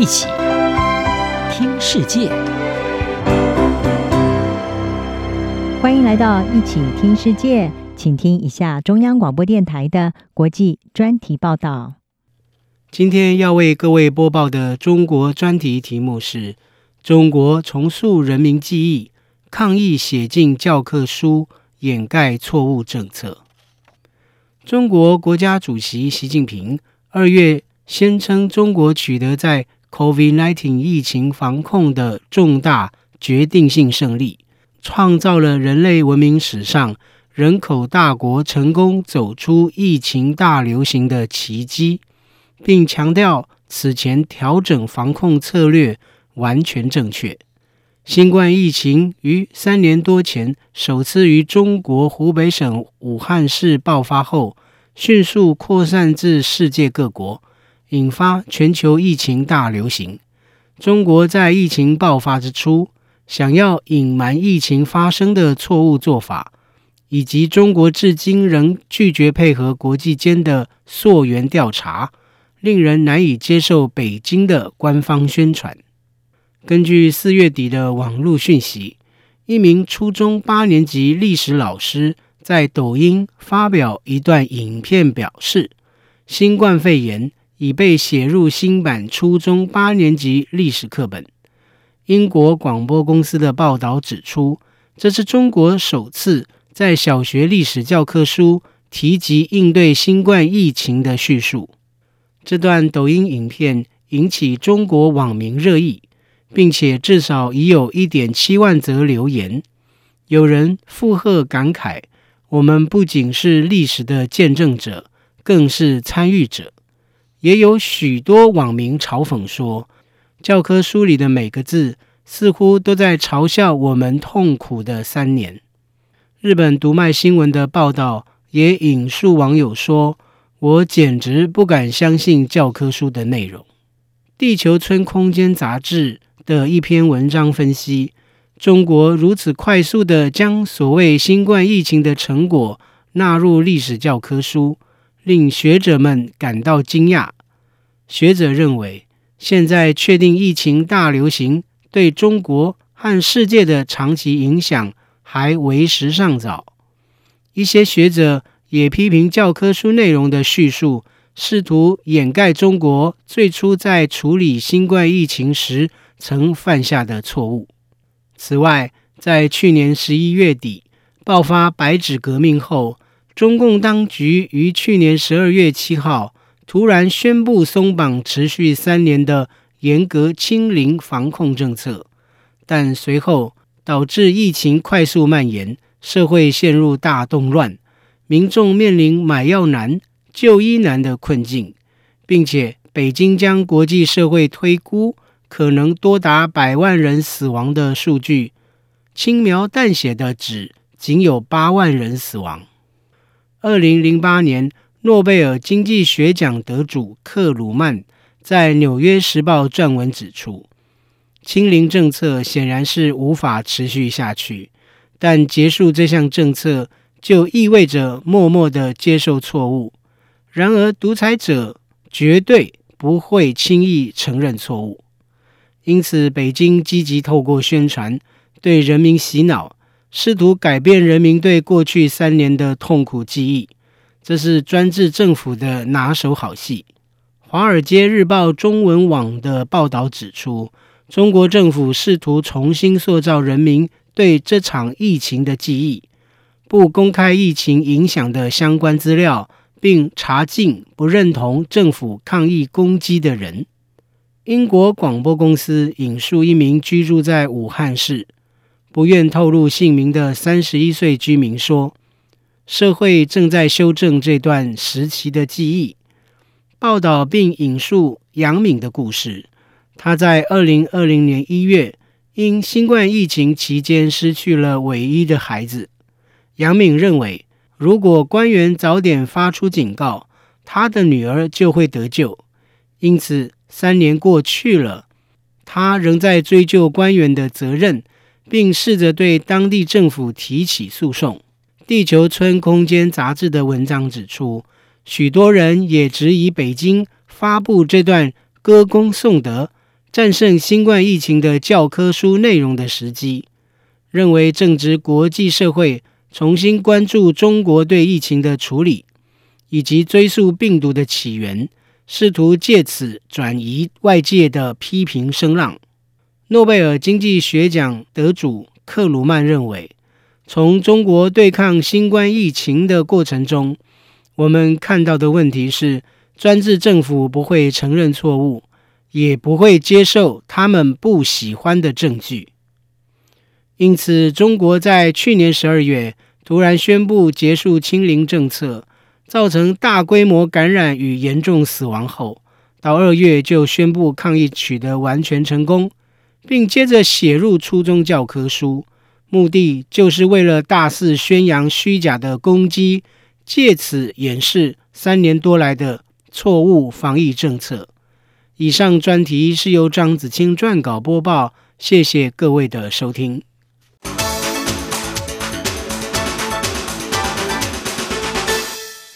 一起听世界，欢迎来到一起听世界，请听一下中央广播电台的国际专题报道。今天要为各位播报的中国专题题目是：中国重塑人民记忆，抗疫写进教科书，掩盖错误政策。中国国家主席习近平二月宣称，中国取得在 COVID-19 疫情防控的重大决定性胜利，创造了人类文明史上人口大国成功走出疫情大流行的奇迹。并强调，此前调整防控策略完全正确。新冠疫情于三年多前首次于中国湖北省武汉市爆发后，迅速扩散至世界各国，引发全球疫情大流行。中国在疫情爆发之初，想要隐瞒疫情发生的错误做法，以及中国至今仍拒绝配合国际间的溯源调查。令人难以接受北京的官方宣传。根据四月底的网络讯息，一名初中八年级历史老师在抖音发表一段影片，表示新冠肺炎已被写入新版初中八年级历史课本。英国广播公司的报道指出，这是中国首次在小学历史教科书提及应对新冠疫情的叙述。这段抖音影片引起中国网民热议，并且至少已有一点七万则留言。有人附和感慨：“我们不仅是历史的见证者，更是参与者。”也有许多网民嘲讽说：“教科书里的每个字，似乎都在嘲笑我们痛苦的三年。”日本读卖新闻的报道也引述网友说。我简直不敢相信教科书的内容。地球村空间杂志的一篇文章分析，中国如此快速地将所谓新冠疫情的成果纳入历史教科书，令学者们感到惊讶。学者认为，现在确定疫情大流行对中国和世界的长期影响还为时尚早。一些学者。也批评教科书内容的叙述，试图掩盖中国最初在处理新冠疫情时曾犯下的错误。此外，在去年十一月底爆发白纸革命后，中共当局于去年十二月七号突然宣布松绑持续三年的严格清零防控政策，但随后导致疫情快速蔓延，社会陷入大动乱。民众面临买药难、就医难的困境，并且北京将国际社会推估可能多达百万人死亡的数据轻描淡写的指仅有八万人死亡。二零零八年诺贝尔经济学奖得主克鲁曼在《纽约时报》撰文指出，清零政策显然是无法持续下去，但结束这项政策。就意味着默默的接受错误。然而，独裁者绝对不会轻易承认错误。因此，北京积极透过宣传对人民洗脑，试图改变人民对过去三年的痛苦记忆。这是专制政府的拿手好戏。《华尔街日报》中文网的报道指出，中国政府试图重新塑造人民对这场疫情的记忆。不公开疫情影响的相关资料，并查禁不认同政府抗疫攻击的人。英国广播公司引述一名居住在武汉市、不愿透露姓名的三十一岁居民说：“社会正在修正这段时期的记忆。”报道并引述杨敏的故事，他在二零二零年一月因新冠疫情期间失去了唯一的孩子。杨敏认为，如果官员早点发出警告，他的女儿就会得救。因此，三年过去了，他仍在追究官员的责任，并试着对当地政府提起诉讼。地球村空间杂志的文章指出，许多人也质疑北京发布这段歌功颂德、战胜新冠疫情的教科书内容的时机，认为正值国际社会重新关注中国对疫情的处理，以及追溯病毒的起源，试图借此转移外界的批评声浪。诺贝尔经济学奖得主克鲁曼认为，从中国对抗新冠疫情的过程中，我们看到的问题是，专制政府不会承认错误，也不会接受他们不喜欢的证据。因此，中国在去年十二月突然宣布结束清零政策，造成大规模感染与严重死亡后，到二月就宣布抗疫取得完全成功，并接着写入初中教科书，目的就是为了大肆宣扬虚假的攻击。借此掩饰三年多来的错误防疫政策。以上专题是由张子清撰稿播报，谢谢各位的收听。